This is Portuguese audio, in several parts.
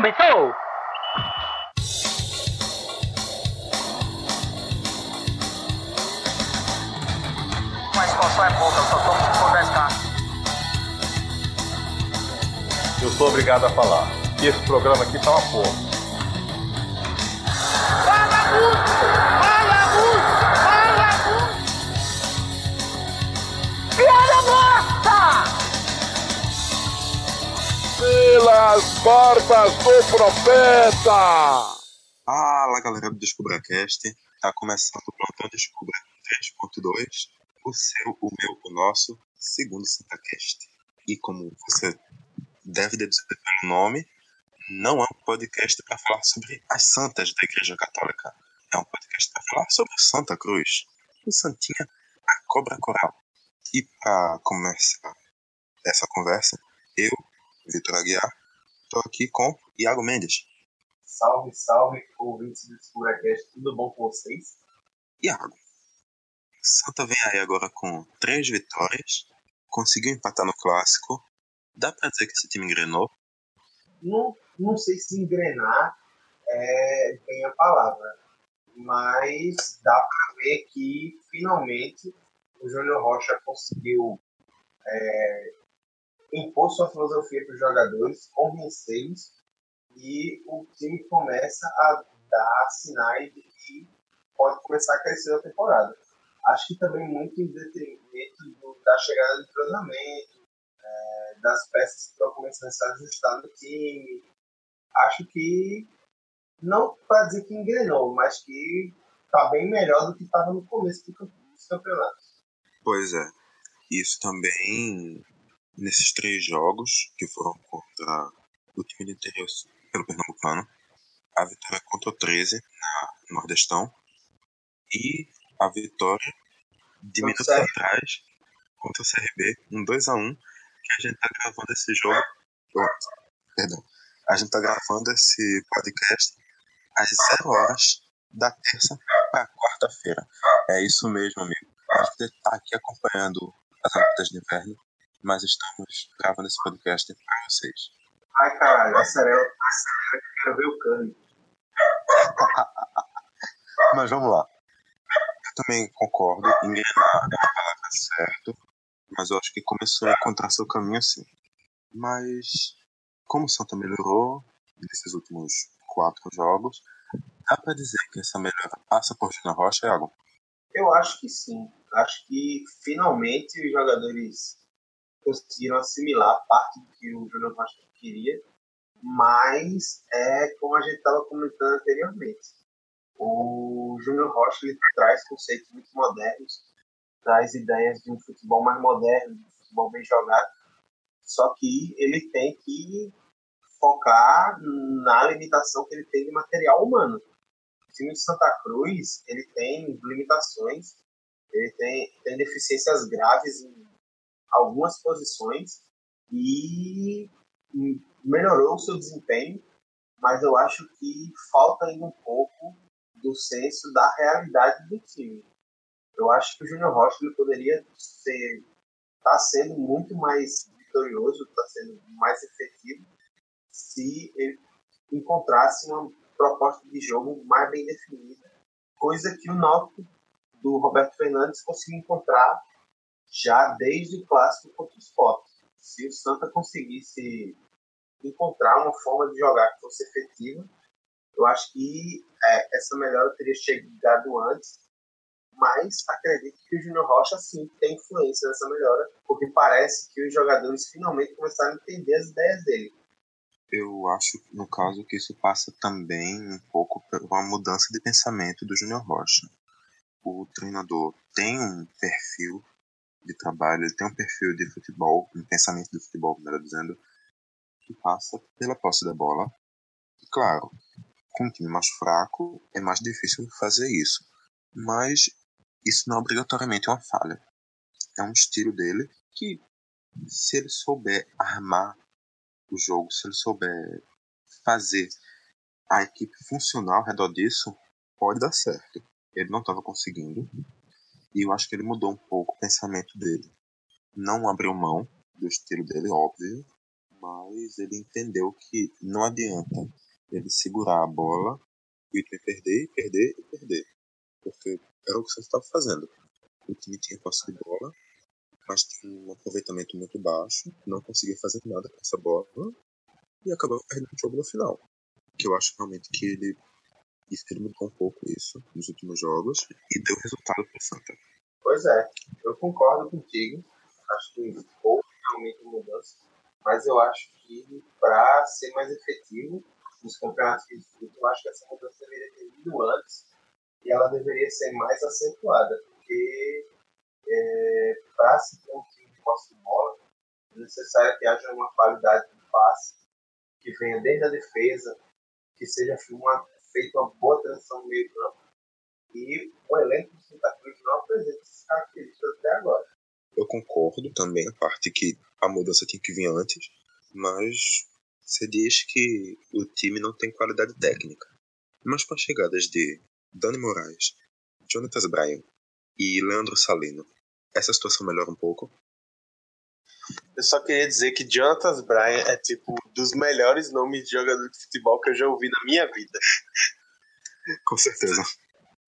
Começou! Mas poção é pouca, eu só tomo se for 10k. Eu sou obrigado a falar esse programa aqui tá uma porra. Fala muito! Pelas barbas do profeta! Fala galera do DescubraCast, tá começando o Plantão Descubra 3.2, o seu, o meu, o nosso, segundo SantaCast. E como você deve deduzir pelo nome, não é um podcast para falar sobre as santas da Igreja Católica. É um podcast para falar sobre Santa Cruz, o Santinha, a Cobra Coral. E para começar essa conversa, eu, Vitor Aguiar, tô aqui com Iago Mendes. Salve, salve, ouvintes do DescubraCast, tudo bom com vocês? Iago. Santa vem aí agora com três vitórias, conseguiu empatar no clássico. Dá pra dizer que esse time engrenou? Não, não sei se engrenar é bem a palavra, mas dá pra ver que finalmente o Júnior Rocha conseguiu é, impor sua filosofia para os jogadores, convencê-los e o time começa a dar sinais de que pode começar a crescer na temporada. Acho que também muito em detrimento do- da chegada do entrosamento, é, das peças que estão começando a ajustar no time. Acho que, não para dizer que engrenou, mas que está bem melhor do que estava no começo do campe- dos campeonatos. Pois é. Isso também nesses três jogos que foram contra o time do interior pelo Pernambucano. A vitória contra o 13 na Nordestão. E a vitória de minutos atrás contra o CRB, um 2x1, que a gente tá gravando esse jogo. oh, perdão. A gente tá gravando esse podcast às 0 horas da terça para quarta-feira. É isso mesmo, amigo. A gente tá aqui acompanhando as épocas de inverno, mas estamos gravando esse podcast para vocês. Ai, caralho, acelera, acelera que eu quero ver o Cano. Mas vamos lá. Eu também concordo, engrenar é uma palavra certa, mas eu acho que começou a encontrar seu caminho sim. Mas, como o Santa melhorou nesses últimos quatro jogos, dá pra dizer que essa melhora passa por Júnior Rocha, Iago? Eu acho que sim. Acho que finalmente os jogadores conseguiram assimilar parte do que o Júnior Rocha queria, mas é como a gente estava comentando anteriormente. O Júnior Rocha ele traz conceitos muito modernos, traz ideias de um futebol mais moderno, de um futebol bem jogado, só que ele tem que focar na limitação que ele tem de material humano o time de Santa Cruz ele tem limitações, ele tem, tem deficiências graves em algumas posições e melhorou o seu desempenho, mas eu acho que falta ainda um pouco do senso da realidade do time. Eu acho que o Júnior Rocha poderia ser está sendo muito mais vitorioso, está sendo mais efetivo se ele encontrasse uma proposta de jogo mais bem definida, coisa que o Náutico do Roberto Fernandes conseguiu encontrar já desde o clássico contra o Sport. Se o Santa conseguisse encontrar uma forma de jogar que fosse efetiva, eu acho que é, essa melhora teria chegado antes, mas acredito que o Júnior Rocha sim tem influência nessa melhora, porque parece que os jogadores finalmente começaram a entender as ideias dele. Eu acho, no caso, que isso passa também um pouco por uma mudança de pensamento do Júnior Rocha. O treinador tem um perfil de trabalho, ele tem um perfil de futebol, um pensamento de futebol, melhor dizendo, que passa pela posse da bola. E, claro, com um time mais fraco, é mais difícil fazer isso. Mas isso não é obrigatoriamente uma falha. É um estilo dele que, se ele souber armar o jogo, se ele souber fazer a equipe funcionar ao redor disso, pode dar certo. Ele não estava conseguindo. E eu acho que ele mudou um pouco o pensamento dele. Não abriu mão do estilo dele, óbvio, mas ele entendeu que não adianta ele segurar a bola e o time perder, perder e perder. Porque era o que você estava fazendo. O time tinha posse de bola, mas tinha um aproveitamento muito baixo, não conseguia fazer nada com essa bola e acabou perdendo o jogo no final. Que eu acho realmente que ele, mudou um pouco isso nos últimos jogos e deu resultado para o Santa. Pois é, eu concordo contigo. Acho que houve realmente mudança, mas eu acho que para ser mais efetivo nos campeonatos de futebol, eu acho que essa mudança deveria ter vindo antes e ela deveria ser mais acentuada, porque é, para se ter um time de posse de bola, é necessário que haja uma qualidade de passe que venha desde a defesa, que seja uma, feita uma boa transição no meio campo e o elenco do Santa Cruz não apresenta essas características até agora. Eu concordo também a parte que a mudança tinha que vir antes, mas você diz que o time não tem qualidade técnica. Mas com as chegadas de Dani Moraes, Jonatas Bryan e Leandro Salino, essa situação melhora um pouco? Eu só queria dizer que Jonatas Bryan é tipo dos melhores nomes de jogador de futebol que eu já ouvi na minha vida. Com certeza.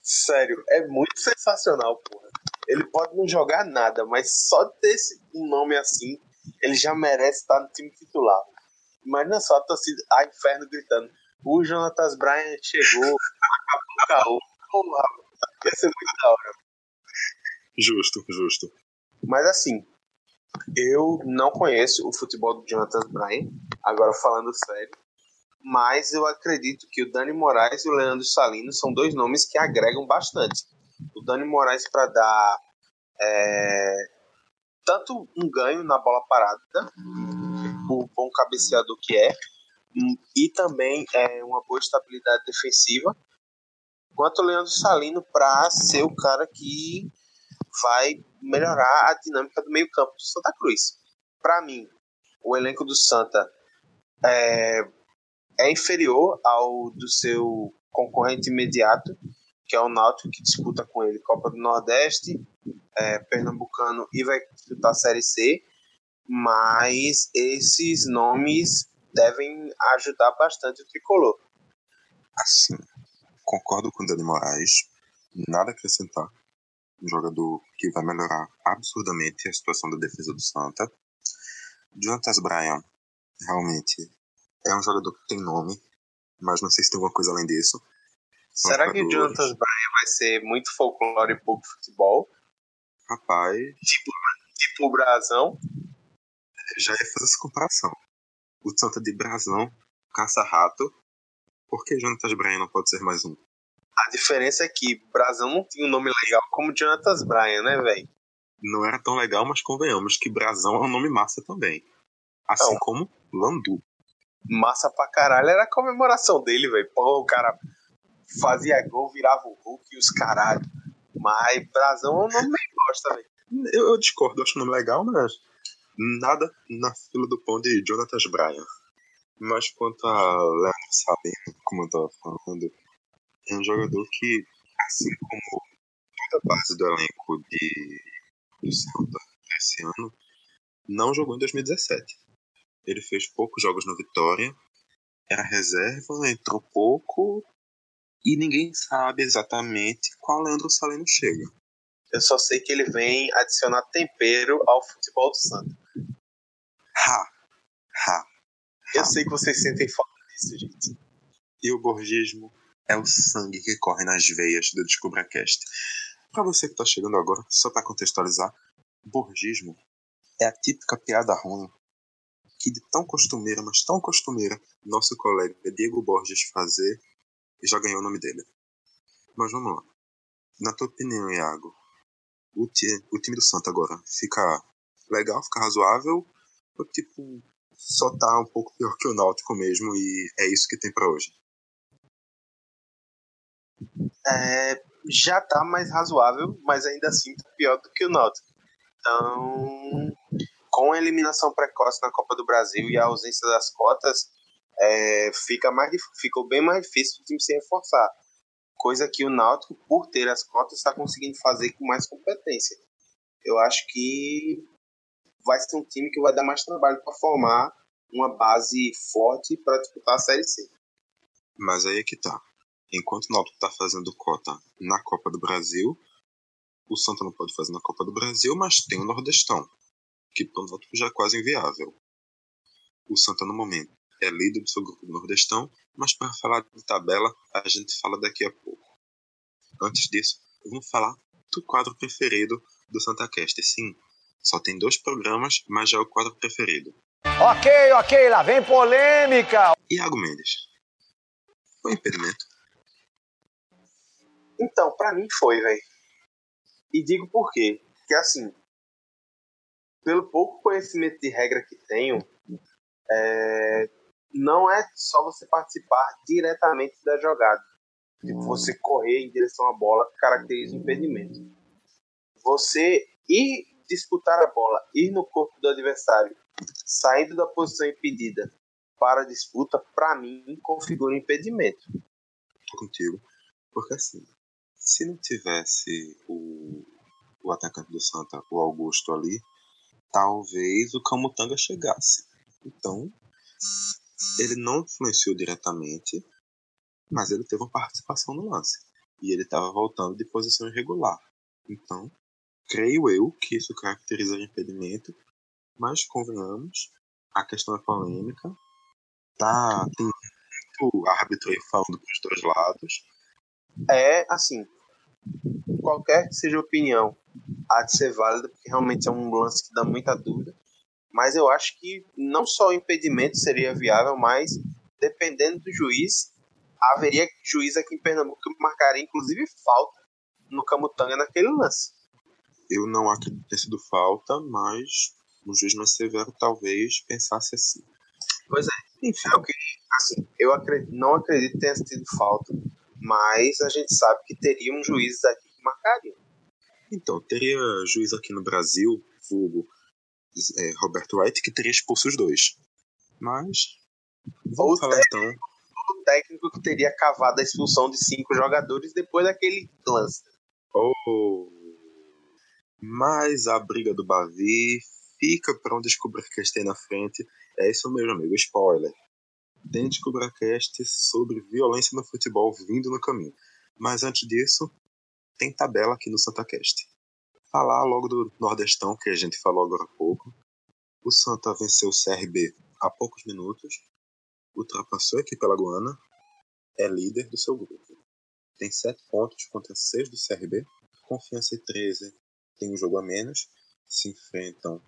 Sério, é muito sensacional, porra. Ele pode não jogar nada, mas só ter esse, um nome assim, ele já merece estar no time titular. Imagina só a torcida, a inferno gritando. O Jonatas Bryan chegou, acabou o caô. Porra, ia ser muito da hora. Justo, justo. Mas assim, eu não conheço o futebol do Jonathan Bryan, agora falando sério, mas eu acredito que o Dani Moraes e o Leandro Salino são dois nomes que agregam bastante. O Dani Moraes para dar é, tanto um ganho na bola parada, o bom cabeceador que é, e também é, uma boa estabilidade defensiva, quanto o Leandro Salino para ser o cara que vai melhorar a dinâmica do meio-campo do Santa Cruz. Para mim, o elenco do Santa é, é inferior ao do seu concorrente imediato, que é o Náutico, que disputa com ele Copa do Nordeste, é, Pernambucano e vai disputar a Série C, mas esses nomes devem ajudar bastante o tricolor. Assim, concordo com o Dani Moraes, nada a acrescentar um jogador que vai melhorar absurdamente a situação da defesa do Santa. Jonatas Bryan, realmente, é um jogador que tem nome, mas não sei se tem alguma coisa além disso. São Será que o Jonatas Bryan vai ser muito folclore e pouco futebol? Rapaz. Tipo, tipo o Brasão? Já ia fazer essa comparação. O Santa de Brasão, caça-rato. Por que Jonatas Bryan não pode ser mais um? A diferença é que Brasão não tinha um nome legal como Jonatas Bryan, né, velho? Não era tão legal, mas convenhamos que Brasão é um nome massa também. Assim não. como Landu. Massa pra caralho era a comemoração dele, velho. Pô, o cara fazia gol, virava o Hulk e os caralho. Mas Brasão é um nome bem gosta, velho. Eu, eu, discordo, eu acho o nome legal, mas nada na fila do pão de Jonatas Bryan. Mas quanto a Leandro Sabino, como eu tava falando, é um jogador que, assim como toda a base do elenco de, do Santa esse ano, não jogou em 2017. Ele fez poucos jogos no Vitória, era reserva, entrou pouco e ninguém sabe exatamente qual Leandro Salino chega. Eu só sei que ele vem adicionar tempero ao futebol do Santa. Ha! Ha! Eu sei que vocês sentem falta disso, gente. E o borgismo é o sangue que corre nas veias do DescubraCast. Para você que está chegando agora, só para contextualizar, borgismo é a típica piada ruim que de tão costumeira, mas tão costumeira, nosso colega Diego Borges fazer já ganhou o nome dele. Mas vamos lá. Na tua opinião, Iago, o, time, o time do Santa agora fica legal, fica razoável? Ou tipo, só tá um pouco pior que o Náutico mesmo e é isso que tem para hoje? É, já está mais razoável, mas ainda assim tá pior do que o Náutico. Então, com a eliminação precoce na Copa do Brasil e a ausência das cotas, é, fica mais, ficou bem mais difícil o time se reforçar. Coisa que o Náutico, por ter as cotas, está conseguindo fazer com mais competência. Eu acho que vai ser um time que vai dar mais trabalho para formar uma base forte para disputar a Série C. Mas aí é que tá. Enquanto o Náutico tá fazendo cota na Copa do Brasil, o Santa não pode fazer na Copa do Brasil, mas tem o Nordestão, que para o Náutico já é quase inviável. O Santa, no momento, é líder do seu grupo do Nordestão, mas para falar de tabela, a gente fala daqui a pouco. Antes disso, vamos falar do quadro preferido do Santa Cast. Sim, só tem dois programas, mas já é o quadro preferido. Ok, ok, lá vem polêmica. Iago Mendes. Foi impedimento? Então, para mim foi, velho. E digo por quê. Porque assim, pelo pouco conhecimento de regra que tenho, é, não é só você participar diretamente da jogada. Tipo, você correr em direção à bola caracteriza o impedimento. Você ir disputar a bola, ir no corpo do adversário, saindo da posição impedida para a disputa, para mim, configura impedimento. Tô contigo. Porque assim, se não tivesse o, o atacante do Santa, o Augusto ali, talvez o Camutanga chegasse. Então, ele não influenciou diretamente, mas ele teve uma participação no lance. E ele estava voltando de posição irregular. Então, creio eu que isso caracteriza impedimento, mas convenhamos, a questão é polêmica. Tá, tem muito árbitro aí falando para os dois lados. É, assim, qualquer que seja a opinião, há de ser válida, porque realmente é um lance que dá muita dúvida. Mas eu acho que não só o impedimento seria viável, mas dependendo do juiz, haveria juiz aqui em Pernambuco que marcaria inclusive falta no Camutanga naquele lance. Eu não acredito ter sido falta, mas um juiz mais severo talvez pensasse assim. Pois é, enfim, é o que, assim, eu acredito, não acredito tenha sido falta, mas a gente sabe que teriam juízes aqui que marcariam. Então, teria juiz aqui no Brasil, vulgo é, Roberto Wright, que teria expulso os dois. Mas. Vamos falar então. O técnico que teria cavado a expulsão de cinco jogadores depois daquele lance. Oh. Mas a briga do Bavi fica para um Descubra-Cast aí na frente. É isso mesmo, amigo. Spoiler. Tem Descubra-Cast sobre violência no futebol vindo no caminho. Mas antes disso, tem tabela aqui no SantaCast. Falar logo do Nordestão, que a gente falou agora há pouco. O Santa venceu o CRB há poucos minutos, ultrapassou a equipe alagoana, é líder do seu grupo. Tem 7 pontos contra 6 do CRB, Confiança e 13 tem um jogo a menos, se enfrentam,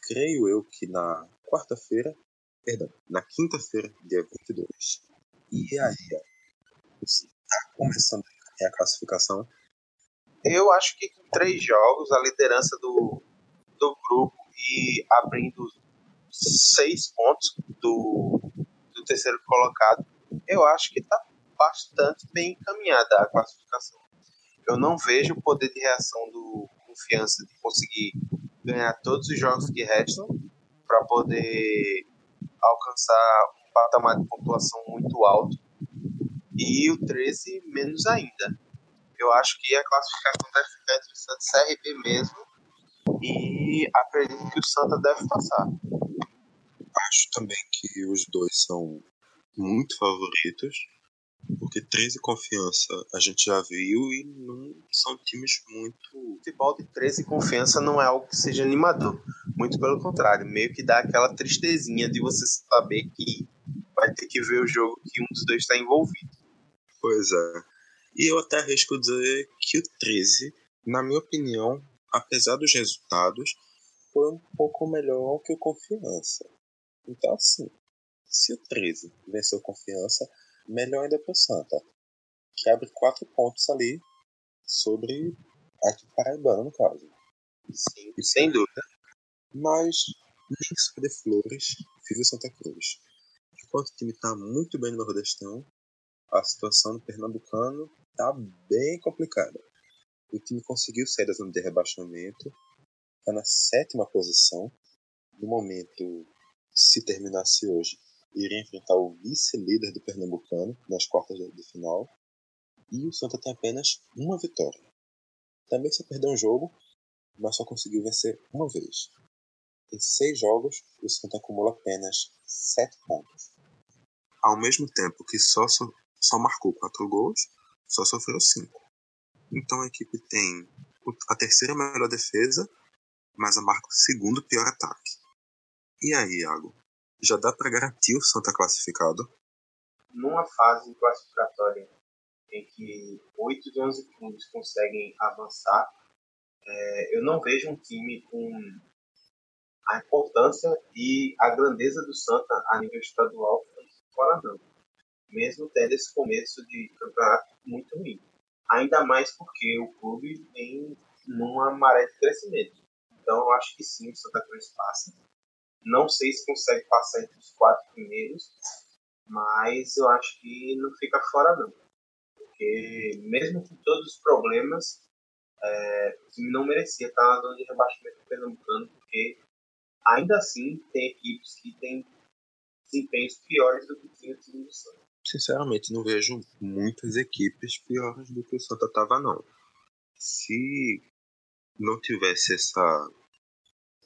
creio eu que na quarta-feira, perdão, na quinta-feira, dia 22. E aí, está começando a classificação eu acho que com três jogos, a liderança do, do grupo e abrindo seis pontos do, do terceiro colocado, eu acho que está bastante bem encaminhada a classificação. Eu não vejo o poder de reação do Confiança de conseguir ganhar todos os jogos que restam para poder alcançar um patamar de pontuação muito alto. E o 13 menos ainda. Eu acho que a classificação deve ficar entre o Santa e CRB mesmo. E acredito que o Santa deve passar. Acho também que os dois são muito favoritos. Porque 13 confiança a gente já viu e não são times muito. O futebol de 13 confiança não é algo que seja animador. Muito pelo contrário, meio que dá aquela tristezinha de você saber que vai ter que ver o jogo que um dos dois está envolvido. Pois é. E eu até arrisco dizer que o 13, na minha opinião, apesar dos resultados, foi um pouco melhor que o Confiança. Então, assim, se o 13 venceu Confiança, melhor ainda para o Santa, que abre quatro pontos ali sobre a paraibana, no caso. Sim, sem dúvida. Mas só de flores vive Santa Cruz. Enquanto o time está muito bem no Nordestão, a situação do Pernambucano tá bem complicada. O time conseguiu sair da zona de rebaixamento, está na sétima posição. No momento, se terminasse hoje, iria enfrentar o vice-líder do Pernambucano nas quartas de final. E o Santa tem apenas uma vitória. Também se perdeu um jogo, mas só conseguiu vencer uma vez. Em seis jogos, o Santa acumula apenas sete pontos. Ao mesmo tempo que só, só marcou quatro gols, só sofreu cinco. Então a equipe tem a terceira melhor defesa, mas a marca o segundo pior ataque. E aí, Iago? Já dá para garantir o Santa classificado? Numa fase classificatória em que 8 de 11 clubes conseguem avançar, é, eu não vejo um time com a importância e a grandeza do Santa a nível estadual fora não. Mesmo tendo esse começo de campeonato muito ruim. Ainda mais porque o clube vem numa maré de crescimento. Então eu acho que sim, o Santa Cruz passa. Não sei se consegue passar entre os quatro primeiros, mas eu acho que não fica fora não. Porque mesmo com todos os problemas, é, o time não merecia estar na zona de rebaixamento Pernambucano, porque ainda assim tem equipes que têm desempenhos piores do que tinha o time do Santa. Sinceramente, não vejo muitas equipes piores do que o Santa estava, não. Se não tivesse essa,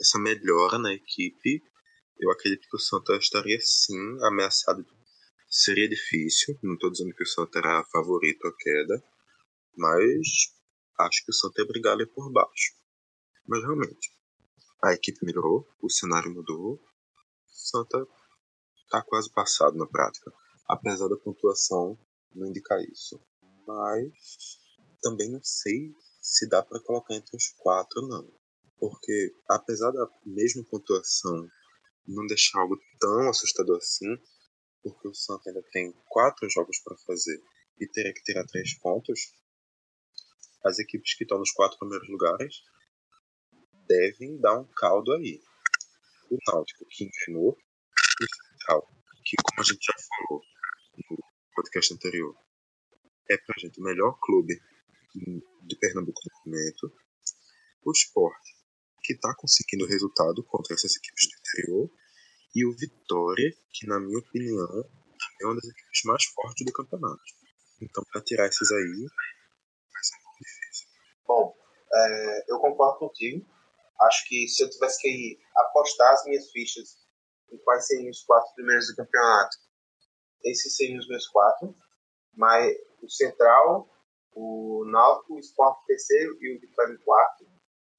essa melhora na equipe, eu acredito que o Santa estaria sim ameaçado. Seria difícil, não estou dizendo que o Santa era favorito à queda, mas acho que o Santa brigar ali por baixo. Mas realmente, a equipe melhorou, o cenário mudou, Santa está quase passado na prática, apesar da pontuação não indicar isso. Mas também não sei se dá para colocar entre os quatro, não. Porque, apesar da mesma pontuação não deixar algo tão assustador assim, porque o Santos ainda tem quatro jogos para fazer e teria que tirar três pontos, as equipes que estão nos quatro primeiros lugares devem dar um caldo aí. O Náutico, que enganou, e Central, que, como a gente já falou no podcast anterior, é pra gente o melhor clube de Pernambuco no momento. O Sport, que está conseguindo resultado contra essas equipes do interior. E o Vitória, que, na minha opinião, é uma das equipes mais fortes do campeonato. Então, para tirar esses aí, vai ser muito difícil. Bom, é, eu concordo contigo. Acho que se eu tivesse que apostar as minhas fichas em quais seriam os quatro primeiros do campeonato, esses seriam os meus quatro. Mas o Central, o Náutico, o Sport terceiro e o Vitória em quarto.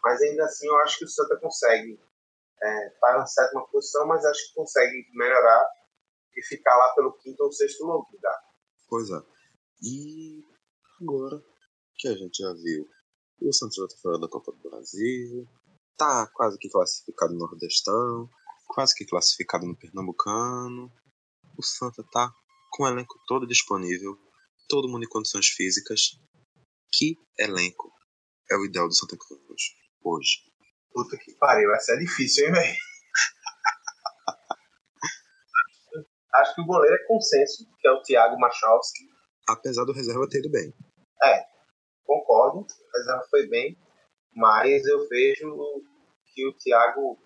Mas ainda assim eu acho que o Santa consegue é, tá na sétima posição, mas acho que consegue melhorar e ficar lá pelo quinto ou sexto lugar. Pois é. E agora que a gente já viu o Santos já tá fora da Copa do Brasil, tá quase que classificado no Nordestão, quase que classificado no Pernambucano. O Santa tá com o elenco todo disponível todo mundo em condições físicas. Que elenco é o ideal do Santa Cruz hoje? Puta que pariu, essa é difícil, hein, velho? Acho que o goleiro é consenso, que é o Thiago Machowski. Apesar do reserva ter ido bem. É, concordo, o reserva foi bem, mas eu vejo que o Thiago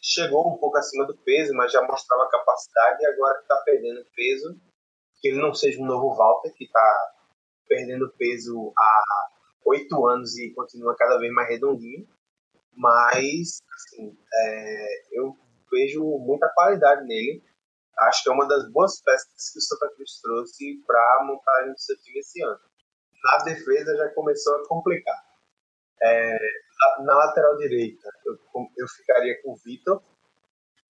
chegou um pouco acima do peso, mas já mostrava capacidade e agora que está perdendo peso, que ele não seja um novo Walter, que está perdendo peso há oito anos e continua cada vez mais redondinho. Mas, assim, é, eu vejo muita qualidade nele. Acho que é uma das boas peças que o Santa Cruz trouxe para montar o seu time esse ano. Na defesa já começou a complicar. É, na lateral direita, eu, eu ficaria com o Vitor.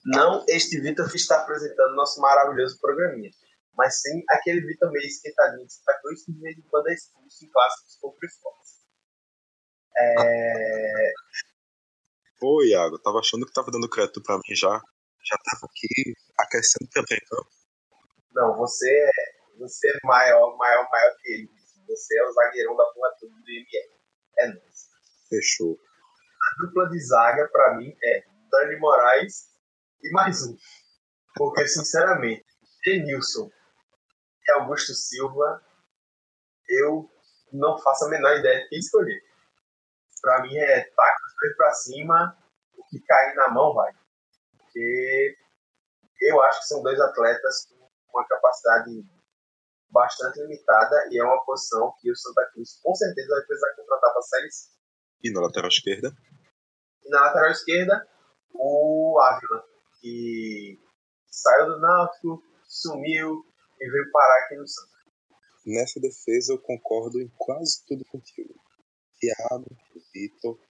Não este Vitor que está apresentando nosso maravilhoso programinha mas sim aquele Vitor meio esquentadinho de Santa Cruz que de vez em quando é expulso em clássicos contra o esporte. É... Pô, Iago, tava achando que tava dando crédito pra mim já. Já tava aqui aquecendo também, então. Não, você é, você é maior, maior, maior que ele. Você é o zagueirão da porra toda do ML. É nóis. Fechou. A dupla de zaga, pra mim, é Dani Moraes e mais um. Porque, sinceramente, Denilson e Augusto Silva, eu não faço a menor ideia de quem escolher. Para mim é taca para cima, o que cair na mão vai. Porque eu acho que são dois atletas com uma capacidade bastante limitada e é uma posição que o Santa Cruz com certeza vai precisar contratar para a Série C. E na lateral esquerda? E na lateral esquerda, o Ávila, que saiu do Náutico, sumiu e veio parar aqui no Santos. Nessa defesa eu concordo em quase tudo contigo. Thiago, Vitor,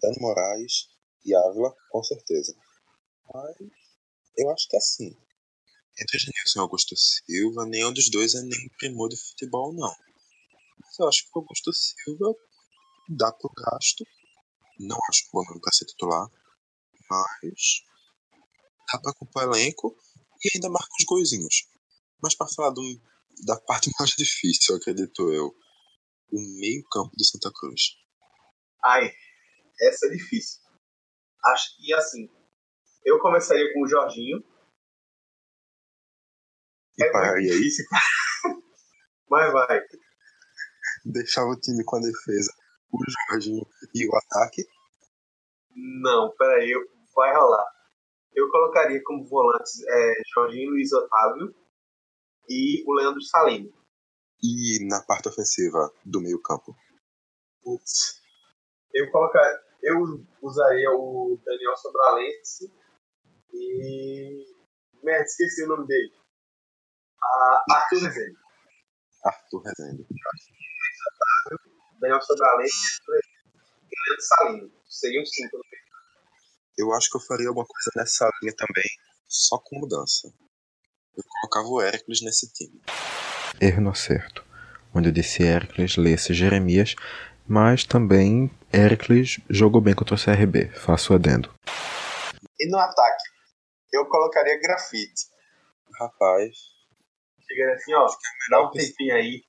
Dani Moraes e Ávila, com certeza. Mas eu acho que é assim. Entre Genilson e Augusto Silva, nenhum dos dois é nem primor de futebol, não. Mas eu acho que o Augusto Silva dá pro gasto. Não acho bom nome pra ser titular. Mas dá pra comprar elenco e ainda marca uns golzinhos. Mas para falar do, da parte mais difícil, acredito eu, o meio-campo do Santa Cruz. Ai, essa é difícil. Acho que assim, eu começaria com o Jorginho. E É pararia aí, Mas vai. deixava o time com a defesa, o Jorginho e o ataque. Não, peraí, vai rolar. Eu colocaria como volantes é, Jorginho Luiz Otávio e o Leandro Salino. E na parte ofensiva do meio-campo. Putz. Eu eu usaria o Daniel Sobralense e. Merda, esqueci o nome dele. Ah, Arthur Rezende. Arthur Rezende. Daniel Sobralense e Leandro Salino. Seriam cinco no meio. Eu acho que eu faria alguma coisa nessa linha também, só com mudança. Eu colocava o Hércules nesse time. Erro no acerto, onde eu disse Hércules lesse Jeremias, mas também Hércules jogou bem contra o CRB, faço adendo. E no ataque, eu colocaria grafite. Rapaz, Chega assim, ó, dá um tempinho aí,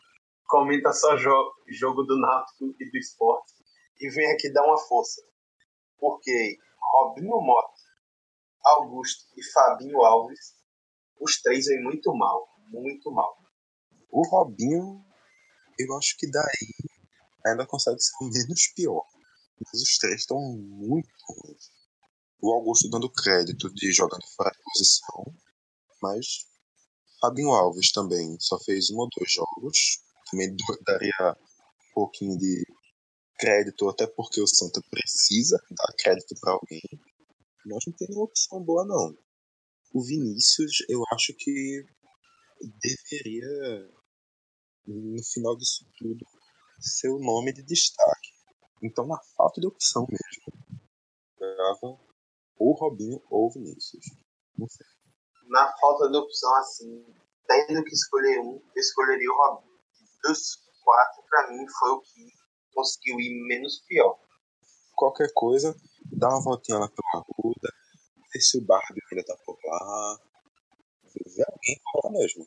comenta só jo jogo do Náutico e do esporte e vem aqui dar uma força. Porque Robinho Mota, Augusto e Fabinho Alves, os três vêm muito mal, muito mal. o Robinho, eu acho que daí ainda consegue ser o menos pior. Mas os três estão muito ruins. O Augusto dando crédito de jogando fora posição, mas Fabinho Alves também só fez um ou dois jogos. Também daria um pouquinho de crédito, até porque o Santa precisa dar crédito para alguém. Nós não temos uma opção boa, não. O Vinícius, eu acho que deveria, no final disso tudo, ser o nome de destaque. Então, na falta de opção mesmo, jogava ou Robinho ou Vinícius. Não sei. Na falta de opção assim, tendo que escolher um, eu escolheria o Robinho. Dos quatro, pra mim, foi o que conseguiu ir menos pior. Qualquer coisa, dá uma voltinha lá pela Ruda, ver se o Barbie ainda tá por lá. Ver alguém por lá mesmo.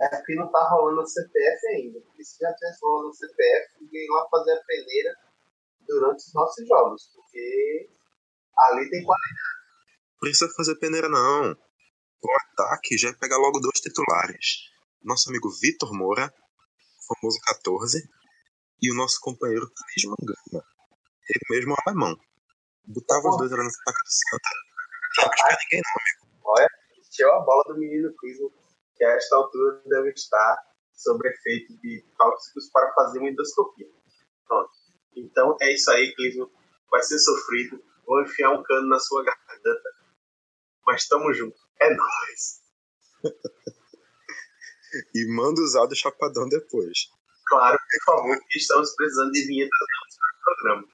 É porque não tá rolando a CPF ainda. Porque se já tivesse rolando a CPF, ninguém lá fazer a peneira durante os nossos jogos. Porque ali tem qualidade. precisa fazer peneira, não. O ataque já é pegar logo dois titulares. Nosso amigo Vitor Moura, famoso 14, e o nosso companheiro Cris Mangama. Ele mesmo é alemão. Botava os dois ali no ataque do Santa. Não espera ninguém, não. Olha, encheu a bola do menino Clisman, que a esta altura deve estar sob efeito de tóxicos para fazer uma endoscopia. Pronto. Então é isso aí, Clisman. Vai ser sofrido. Vou enfiar um cano na sua garganta. Mas tamo junto. É nóis. E manda usar do Chapadão depois. Claro, por favor, que estamos precisando de vinhetas novas para o programa.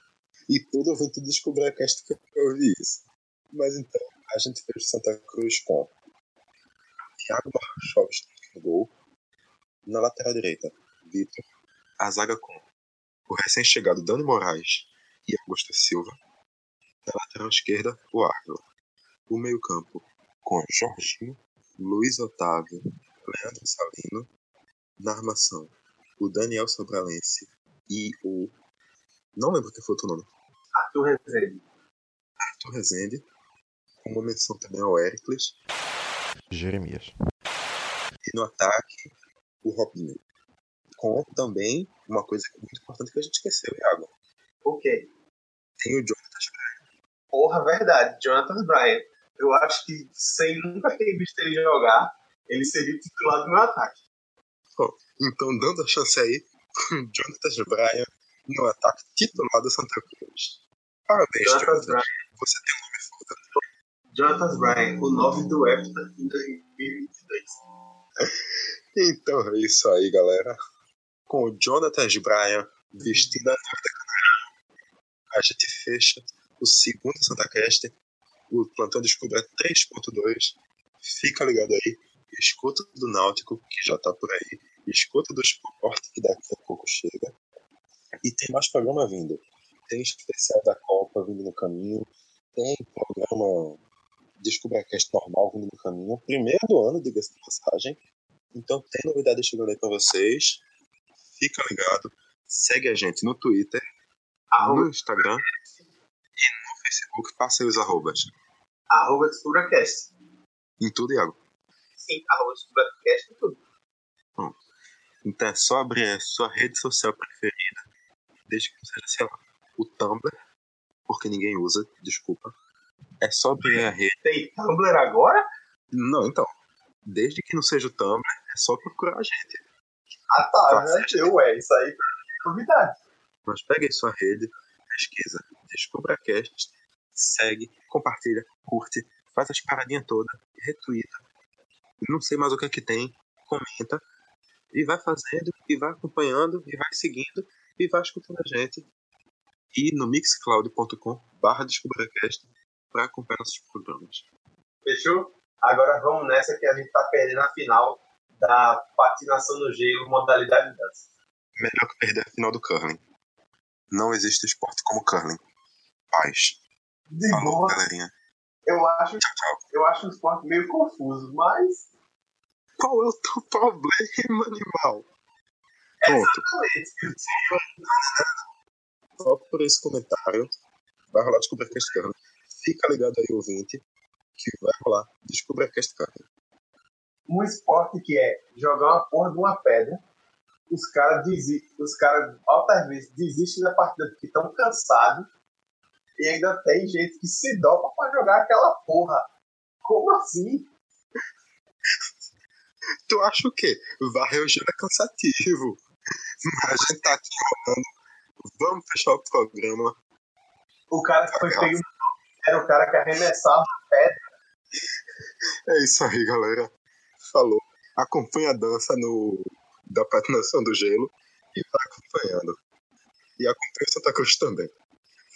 E todo ouvinte descobrir a cast que eu ouvi isso. Mas então, a gente fez Santa Cruz com Thiago Barchovski no gol. Na lateral direita, Vitor. A zaga com o recém-chegado Dani Moraes e Augusto Silva. Na lateral esquerda, o Árvore. O meio-campo com Jorginho, Luiz Otávio, Leandro Salino. Na armação, o Daniel Sobralense e o. Não lembro que foi outro nome. Arthur Rezende. Arthur Rezende, com uma menção também ao Hércules, Jeremias. e no ataque, o Robinho. Com também uma coisa muito importante que a gente esqueceu, Iago. O quê? Tem o Jonathan Porra, verdade. Jonathan Bryan. Eu acho que sem nunca ter visto ele jogar, ele seria titular do meu ataque. Então, dando a chance aí, Jonathan Bryan no ataque titular do Santa Cruz. Parabéns, Jonathan Jonathan. Bryan. Você tem um nome Jonathan Bryan, o 9 do Everton em 2022. Então é isso aí, galera. Com o Jonathan Bryan vestindo a nova a gente fecha o segundo Santa Cast. O Plantão Descubra 3.2. Fica ligado aí. Escuta do Náutico, que já tá por aí. Escuta do Esporte, que daqui a pouco chega. E tem mais programa vindo. Tem especial da Copa vindo no caminho. Tem programa DescubraCast normal vindo no caminho. Primeiro do ano, diga-se de passagem. Então tem novidades chegando aí pra vocês. Fica ligado. Segue a gente no Twitter, no Instagram e no Facebook. Passa aí os arrobas. Arroba DescubraCast. Em tudo, Iago. Sim, arroba DescubraCast em tudo. Então é só abrir a sua rede social preferida, desde que seja, sei lá, o Tumblr, porque ninguém usa, desculpa. É só abrir a rede. Tem Tumblr agora? Não, então. Desde que não seja o Tumblr, é só procurar a gente. Ah tá, Tá né? Eu, é, isso aí é novidade. Mas pega aí sua rede, pesquisa, descubra cast, segue, compartilha, curte, faz as paradinhas todas, retweeta. Não sei mais o que é que tem, comenta. E vai fazendo, e vai acompanhando, e vai seguindo, e vai escutando a gente. E no mixcloud.com barra descubracast para acompanhar nossos programas. Fechou? Agora vamos nessa que a gente tá perdendo a final da patinação no gelo, modalidade dança. Melhor que perder a final do curling. Não existe esporte como curling. Paz. De Falou, boa, galerinha. eu acho, Tchau, tchau. eu acho um esporte meio confuso, mas. Qual é o teu problema, animal? Pronto. Só por esse comentário. Vai rolar Descubrecast Curling. Fica ligado aí, ouvinte, que vai rolar Descubrecast Curling. Um esporte que é jogar uma porra de uma pedra. Os caras os caras altas vezes desistem da partida porque estão cansados. E ainda tem gente que se dopa pra jogar aquela porra. Como assim? Tu acha o quê? Varrer o gelo é cansativo. Mas a gente tá aqui rolando. Vamos fechar o programa. O cara que foi pego era o cara que arremessava pedra. É isso aí, galera. Falou. Acompanha a dança no da patinação do gelo e vai acompanhando. E acompanha o Santa Cruz também.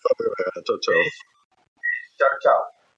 Falou, galera. Tchau, tchau. Tchau, tchau.